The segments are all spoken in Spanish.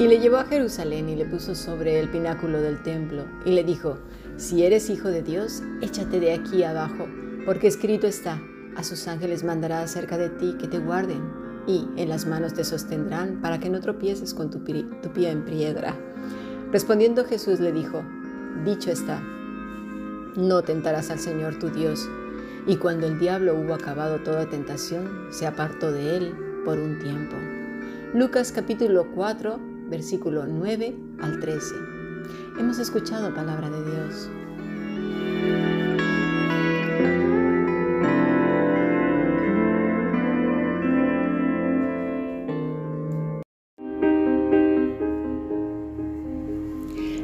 Y le llevó a Jerusalén y le puso sobre el pináculo del templo y le dijo, si eres hijo de Dios, échate de aquí abajo, porque escrito está, a sus ángeles mandará acerca de ti que te guarden y en las manos te sostendrán para que no tropieces con tu, pie en piedra. Respondiendo Jesús le dijo, dicho está, no tentarás al Señor tu Dios. Y cuando el diablo hubo acabado toda tentación, se apartó de él por un tiempo. Lucas capítulo 4, versículo 9 al 13. Hemos escuchado palabra de Dios.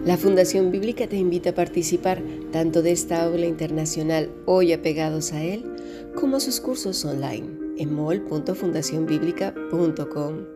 La Fundación Bíblica te invita a participar tanto de esta aula internacional hoy apegados a él, como sus cursos online en mol.fundacionbiblica.com.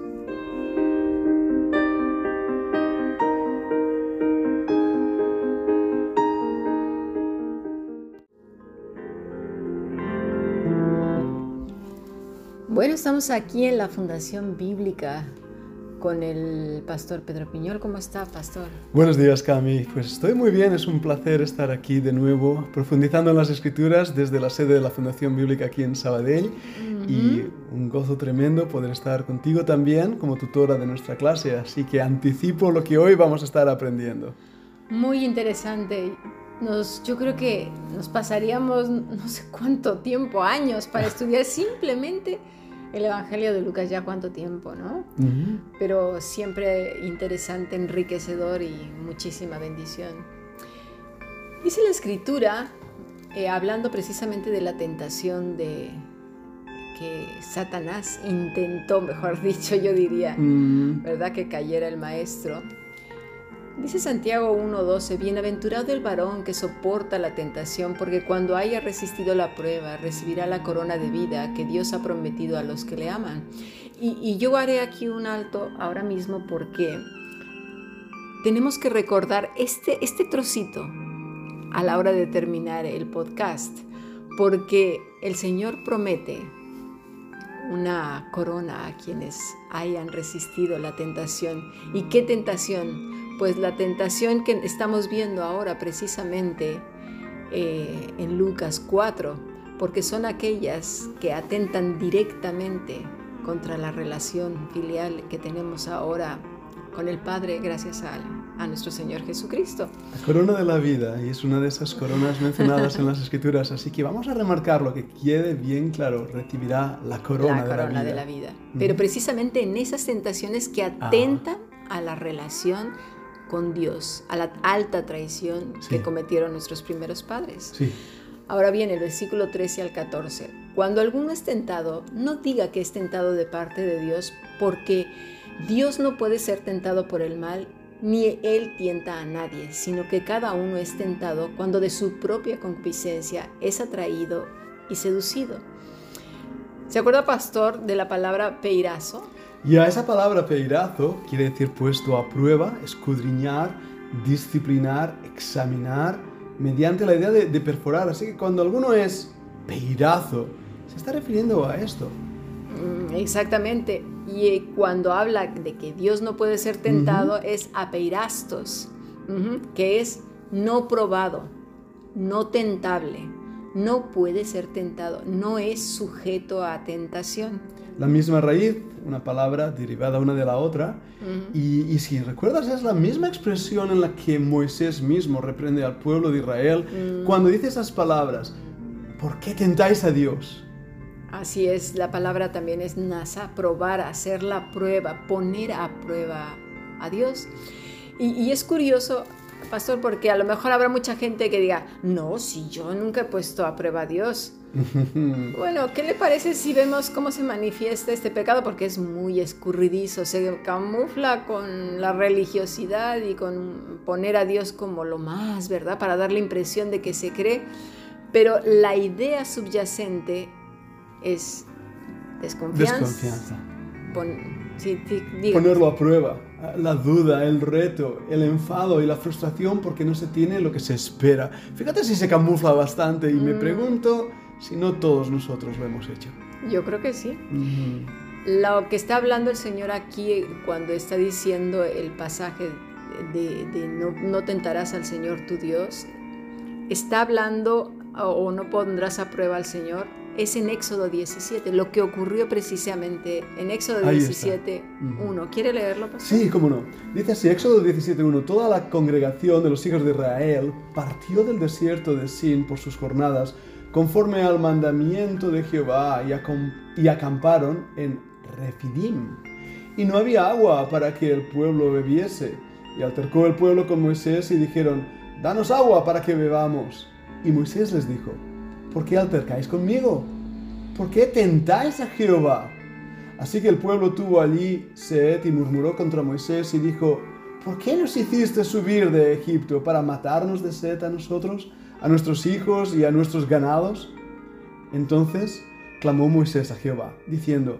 Bueno, estamos aquí en la Fundación Bíblica con el pastor Pedro Piñol. ¿Cómo está, pastor? Buenos días, Cami. Pues estoy muy bien, es un placer estar aquí de nuevo, profundizando en las escrituras desde la sede de la Fundación Bíblica aquí en Sabadell. Y un gozo tremendo poder estar contigo también como tutora de nuestra clase, así que anticipo lo que hoy vamos a estar aprendiendo. Muy interesante. Nos, yo creo que nos pasaríamos no sé cuánto tiempo, años, para estudiar simplemente el Evangelio de Lucas ya cuánto tiempo, ¿no? Pero siempre interesante, enriquecedor y muchísima bendición. Dice la escritura, eh, hablando precisamente de la tentación de que Satanás intentó, mejor dicho, yo diría, ¿verdad? Que cayera el maestro. Dice Santiago 1.12, bienaventurado el varón que soporta la tentación, porque cuando haya resistido la prueba, recibirá la corona de vida que Dios ha prometido a los que le aman. Y, yo haré aquí un alto ahora mismo porque tenemos que recordar este, este trocito a la hora de terminar el podcast, porque el Señor promete una corona a quienes hayan resistido la tentación. ¿Y qué tentación? Pues la tentación que estamos viendo ahora precisamente eh, en Lucas 4, porque son aquellas que atentan directamente contra la relación filial que tenemos ahora con el Padre gracias a, a, nuestro Señor Jesucristo. La corona de la vida, y es una de esas coronas mencionadas en las Escrituras, así que vamos a remarcar lo que quede bien claro, recibirá la corona, de, la vida. de la vida. Pero precisamente en esas tentaciones que atentan a la relación con Dios, a la alta traición que cometieron nuestros primeros padres. Ahora bien, el versículo 13 al 14. Cuando alguno es tentado, no diga que es tentado de parte de Dios, porque Dios no puede ser tentado por el mal, ni Él tienta a nadie, sino que cada uno es tentado cuando de su propia concupiscencia es atraído y seducido. ¿Se acuerda, pastor, de la palabra peirazo? Y a esa palabra peirazo quiere decir puesto a prueba, escudriñar, disciplinar, examinar, mediante la idea de, perforar. Así que cuando alguno es peirazo, se está refiriendo a esto. Mm, exactamente. Y cuando habla de que Dios no puede ser tentado, es apeirastos, que es no probado, no tentable, no puede ser tentado, no es sujeto a tentación la misma raíz, una palabra derivada una de la otra. y, si recuerdas, es la misma expresión en la que Moisés mismo reprende al pueblo de Israel mm. cuando dice esas palabras. ¿Por qué tentáis a Dios? Así es, la palabra también es nasa, probar, hacer la prueba, poner a prueba a Dios. Y, y es curioso, pastor, porque a lo mejor habrá mucha gente que diga, no, si yo nunca he puesto a prueba a Dios. bueno, ¿qué le parece si vemos cómo se manifiesta este pecado? Porque es muy escurridizo, se camufla con la religiosidad y con poner a Dios como lo más, ¿verdad? Para dar la impresión de que se cree. Pero la idea subyacente es Desconfianza. Desconfianza. Pon- sí, sí. Ponerlo a prueba. La duda, el reto, el enfado y la frustración porque no se tiene lo que se espera. Fíjate si se camufla bastante y me Mm. pregunto si no todos nosotros lo hemos hecho. Yo creo que sí. Lo que está hablando el Señor aquí cuando está diciendo el pasaje de, de no, no tentarás al Señor tu Dios, está hablando o, o no pondrás a prueba al Señor, es en Éxodo 17, lo que ocurrió precisamente en Éxodo Ahí está. 17, Ujú. 1. ¿Quiere leerlo? pastor? Sí, cómo no. Dice así, Éxodo 17.1, toda la congregación de los hijos de Israel partió del desierto de Sin por sus jornadas, conforme al mandamiento de Jehová, y, acom- y acamparon en Refidim. Y no había agua para que el pueblo bebiese. Y altercó el pueblo con Moisés y dijeron, danos agua para que bebamos. Y Moisés les dijo, ¿por qué altercáis conmigo? ¿Por qué tentáis a Jehová? Así que el pueblo tuvo allí sed y murmuró contra Moisés y dijo, ¿por qué nos hiciste subir de Egipto para matarnos de sed a nosotros, a nuestros hijos y a nuestros ganados? Entonces clamó Moisés a Jehová, diciendo,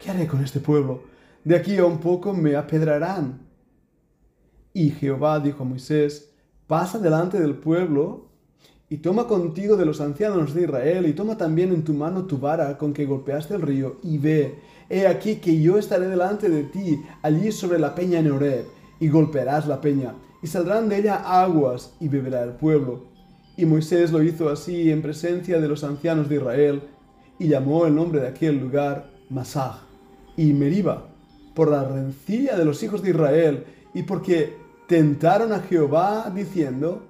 ¿qué haré con este pueblo? De aquí a un poco me apedrarán. Y Jehová dijo a Moisés, pasa delante del pueblo y toma contigo de los ancianos de Israel, y toma también en tu mano tu vara con que golpeaste el río, y ve, he aquí que yo estaré delante de ti, allí sobre la peña en Horeb, y golpearás la peña, y saldrán de ella aguas, y beberá el pueblo. Y Moisés lo hizo así en presencia de los ancianos de Israel, y llamó el nombre de aquel lugar Masaj, y Meriba, por la rencilla de los hijos de Israel, y porque tentaron a Jehová diciendo,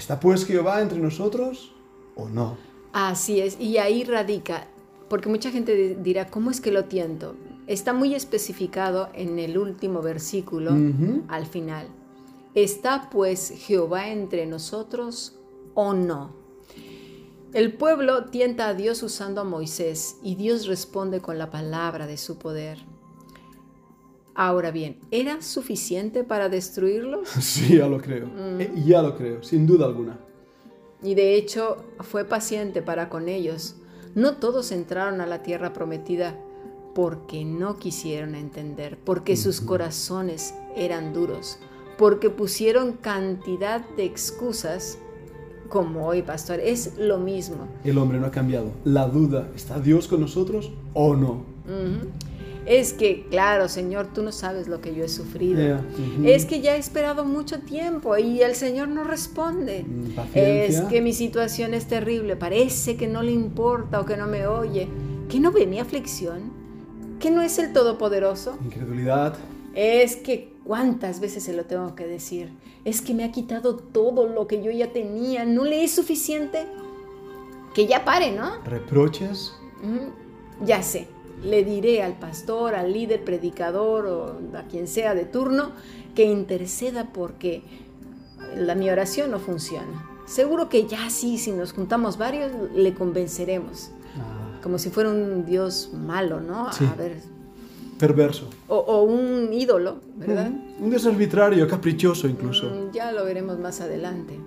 ¿Está pues Jehová entre nosotros o no? Así es, y ahí radica, porque mucha gente di- dirá, ¿cómo es que lo tiento? Está muy especificado en el último versículo, al final. ¿Está pues Jehová entre nosotros o no? El pueblo tienta a Dios usando a Moisés y Dios responde con la palabra de su poder. Ahora bien, ¿era suficiente para destruirlos? Sí, ya lo creo. Eh, ya lo creo, sin duda alguna. Y de hecho fue paciente para con ellos. No todos entraron a la tierra prometida porque no quisieron entender, porque sus corazones eran duros, porque pusieron cantidad de excusas como hoy, pastor. Es lo mismo. El hombre no ha cambiado. La duda, ¿está Dios con nosotros o no? Es que, claro, Señor, tú no sabes lo que yo he sufrido. Ujú. Es que ya he esperado mucho tiempo y el Señor no responde. Mm, paciencia. Es que mi situación es terrible, parece que no le importa o que no me oye, que no ve mi aflicción, que no es el Todopoderoso. Incredulidad. Es que cuántas veces se lo tengo que decir. Es que me ha quitado todo lo que yo ya tenía, no le es suficiente. Que ya pare, ¿no? Reproches. Ujú, Ya sé, le diré al pastor, al líder, predicador o a quien sea de turno que interceda porque la, mi oración no funciona. Seguro que ya sí, si nos juntamos varios, le convenceremos. Ah, Como si fuera un Dios malo, ¿no? Sí. A ver, perverso. o, o un ídolo, ¿verdad? Mm, Un Dios arbitrario, caprichoso incluso. Mm, Ya lo veremos más adelante.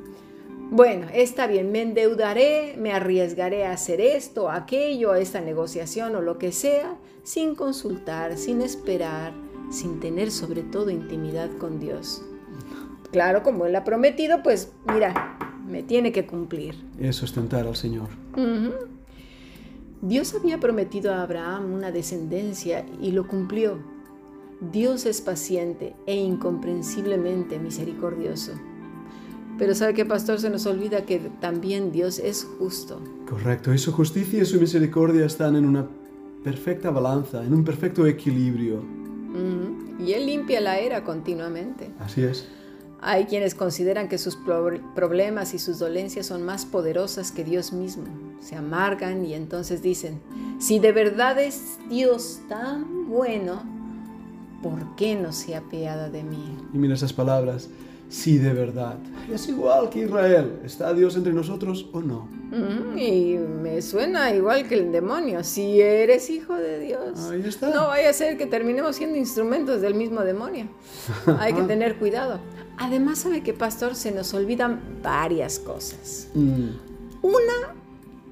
Bueno, está bien, me endeudaré, me arriesgaré a hacer esto, aquello, a esta negociación o lo que sea, sin consultar, sin esperar, sin tener sobre todo intimidad con Dios. Claro, como Él ha prometido, pues mira, me tiene que cumplir. Eso es tentar al Señor. Dios había prometido a Abraham una descendencia y lo cumplió. Dios es paciente e incomprensiblemente misericordioso. Pero ¿sabe qué, pastor? Se nos olvida que también Dios es justo. Correcto. Y su justicia y su misericordia están en una perfecta balanza, en un perfecto equilibrio. Y Él limpia la era continuamente. Así es. Hay quienes consideran que sus pro- problemas y sus dolencias son más poderosas que Dios mismo. Se amargan y entonces dicen, si de verdad es Dios tan bueno, ¿por qué no se apiada de mí? Y mira esas palabras. Sí, de verdad. Es igual que Israel. ¿Está Dios entre nosotros o no? Ujú, Y me suena igual que el demonio. Si eres hijo de Dios, Ahí está. no vaya a ser que terminemos siendo instrumentos del mismo demonio. Hay que tener cuidado. Además, ¿sabe que pastor? Se nos olvidan varias cosas. Mm, Una,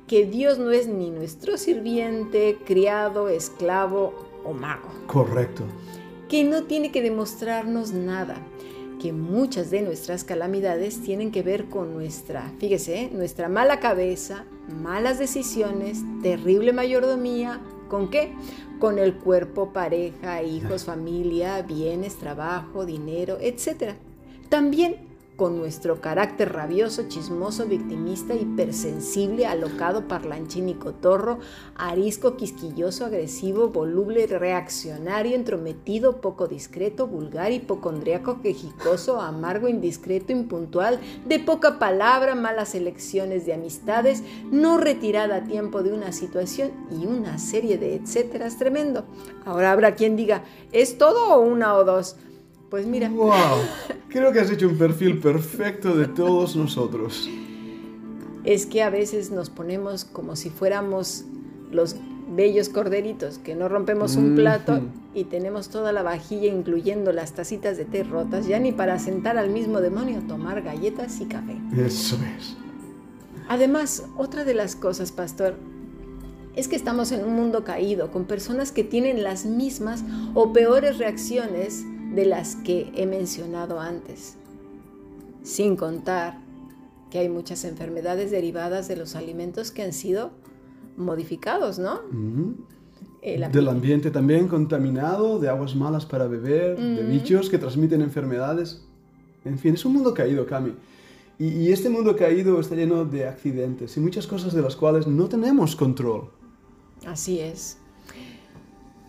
que Dios no es ni nuestro sirviente, criado, esclavo o mago. Correcto. Que no tiene que demostrarnos nada. Que muchas de nuestras calamidades tienen que ver con nuestra, fíjese, nuestra mala cabeza, malas decisiones, terrible mayordomía. ¿Con qué? Con el cuerpo, pareja, hijos, familia, bienes, trabajo, dinero, etc. También con nuestro carácter rabioso, chismoso, victimista, hipersensible, alocado, parlanchín y cotorro, arisco, quisquilloso, agresivo, voluble, reaccionario, entrometido, poco discreto, vulgar, hipocondriaco, quejicoso, amargo, indiscreto, impuntual, de poca palabra, malas elecciones de amistades, no retirada a tiempo de una situación y una serie de etcéteras tremendo. Ahora habrá quien diga, ¿es todo o una o dos? Pues mira. ¡Wow! Creo que has hecho un perfil perfecto de todos nosotros. Es que a veces nos ponemos como si fuéramos los bellos corderitos, que no rompemos un plato y tenemos toda la vajilla, incluyendo las tacitas de té rotas, ya ni para sentar al mismo demonio tomar galletas y café. Eso es. Además, otra de las cosas, pastor, es que estamos en un mundo caído, con personas que tienen las mismas o peores reacciones de las que he mencionado antes, sin contar que hay muchas enfermedades derivadas de los alimentos que han sido modificados, ¿no? Del ambiente también contaminado, de aguas malas para beber, de bichos que transmiten enfermedades. En fin, es un mundo caído, Cami. Y, y, este mundo caído está lleno de accidentes y muchas cosas de las cuales no tenemos control. Así es.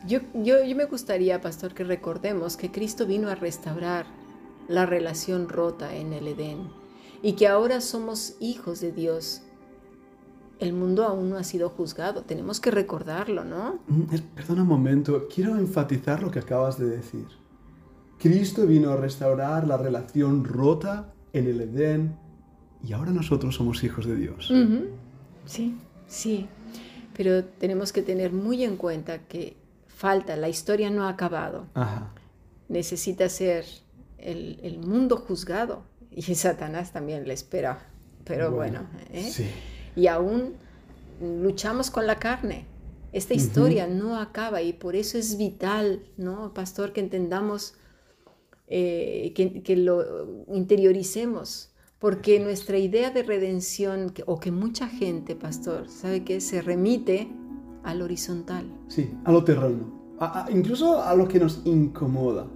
Yo, yo, me gustaría, pastor, que recordemos que Cristo vino a restaurar la relación rota en el Edén y que ahora somos hijos de Dios. El mundo aún no ha sido juzgado, tenemos que recordarlo, ¿no? Mm, perdona un momento, quiero enfatizar lo que acabas de decir. Cristo vino a restaurar la relación rota en el Edén y ahora nosotros somos hijos de Dios. Sí, sí, pero tenemos que tener muy en cuenta que falta, la historia no ha acabado. Necesita ser el, mundo juzgado y Satanás también le espera. Pero bueno, ¿eh? y aún luchamos con la carne. Esta historia no acaba y por eso es vital, ¿no, pastor, que entendamos, eh, que, lo interioricemos, porque nuestra idea de redención, o que mucha gente, pastor, sabe que se remite al horizontal. Sí, a lo terreno, incluso a lo que nos incomoda.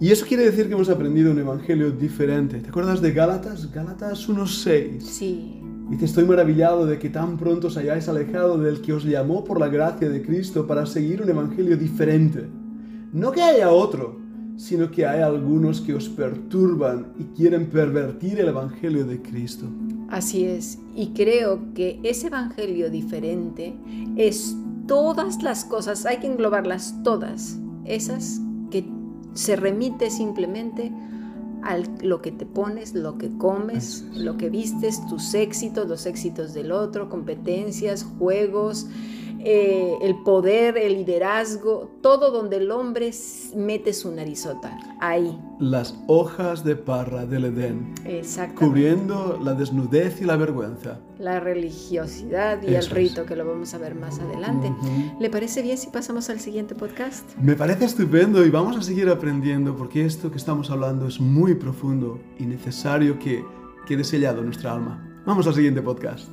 Y eso quiere decir que hemos aprendido un evangelio diferente. ¿Te acuerdas de Gálatas? Gálatas 1.6. Sí. Dice, estoy maravillado de que tan pronto os hayáis alejado del que os llamó por la gracia de Cristo para seguir un evangelio diferente. No que haya otro, sino que hay algunos que os perturban y quieren pervertir el evangelio de Cristo. Así es, y creo que ese evangelio diferente es todas las cosas, hay que englobarlas todas, esas que se remite simplemente a lo que te pones, lo que comes, lo que vistes, tus éxitos, los éxitos del otro, competencias, juegos, eh, el poder, el liderazgo, todo donde el hombre mete su narizota, ahí. Las hojas de parra del Edén. Exacto. Cubriendo la desnudez y la vergüenza. La religiosidad y el rito, que lo vamos a ver más adelante. ¿Le parece bien si pasamos al siguiente podcast? Me parece estupendo y vamos a seguir aprendiendo porque esto que estamos hablando es muy profundo y necesario que quede sellado en nuestra alma. Vamos al siguiente podcast.